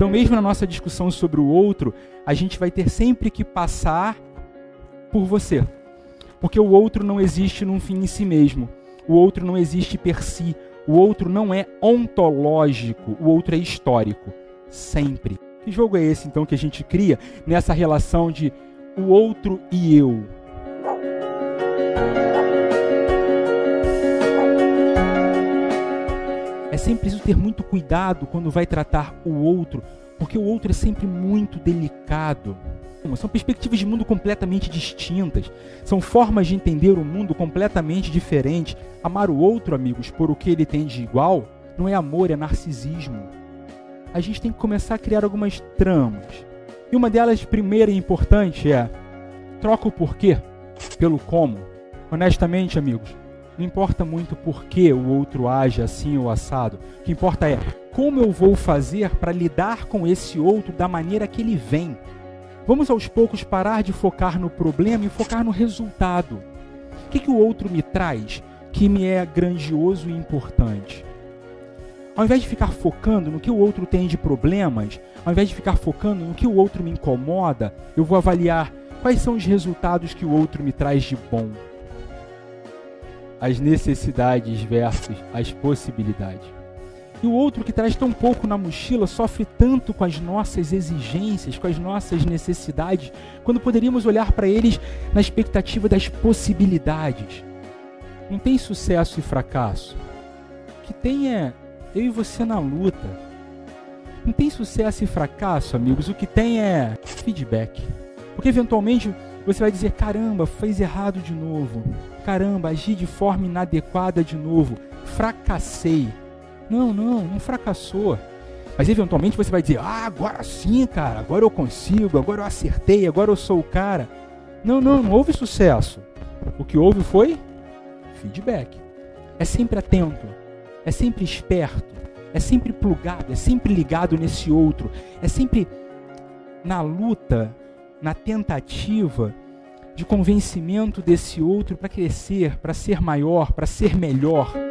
Então, mesmo na nossa discussão sobre o outro, a gente vai ter sempre que passar por você. Porque o outro não existe num fim em si mesmo. O outro não existe per si. O outro não é ontológico. O outro é histórico. Sempre. Que jogo é esse, então, que a gente cria nessa relação de o outro e eu? Sempre preciso ter muito cuidado quando vai tratar o outro, porque o outro é sempre muito delicado. São perspectivas de mundo completamente distintas. São formas de entender o mundo completamente diferentes. Amar o outro, amigos, por o que ele tem de igual, não é amor, é narcisismo. A gente tem que começar a criar algumas tramas. E uma delas, primeira e importante, é: troca o porquê pelo como. Honestamente, amigos, não importa muito por que o outro age assim ou assado. O que importa é como eu vou fazer para lidar com esse outro da maneira que ele vem. Vamos aos poucos parar de focar no problema e focar no resultado. O que, que o outro me traz que me é grandioso e importante? Ao invés de ficar focando no que o outro tem de problemas, ao invés de ficar focando no que o outro me incomoda, eu vou avaliar quais são os resultados que o outro me traz de bom. As necessidades versus as possibilidades. E o outro que traz tão pouco na mochila sofre tanto com as nossas exigências, com as nossas necessidades, quando poderíamos olhar para eles na expectativa das possibilidades. Não tem sucesso e fracasso. O que tem é eu e você na luta. Não tem sucesso e fracasso, amigos. O que tem é feedback. Porque eventualmente você vai dizer: caramba, fez errado de novo. Caramba, agi de forma inadequada de novo. Fracassei. Não, não, não fracassou. Mas eventualmente você vai dizer: ah, agora sim, cara, agora eu consigo, agora eu acertei, agora eu sou o cara. Não, não, não houve sucesso. O que houve foi feedback. É sempre atento, é sempre esperto, é sempre plugado, é sempre ligado nesse outro, é sempre na luta, na tentativa de convencimento desse outro para crescer, para ser maior, para ser melhor.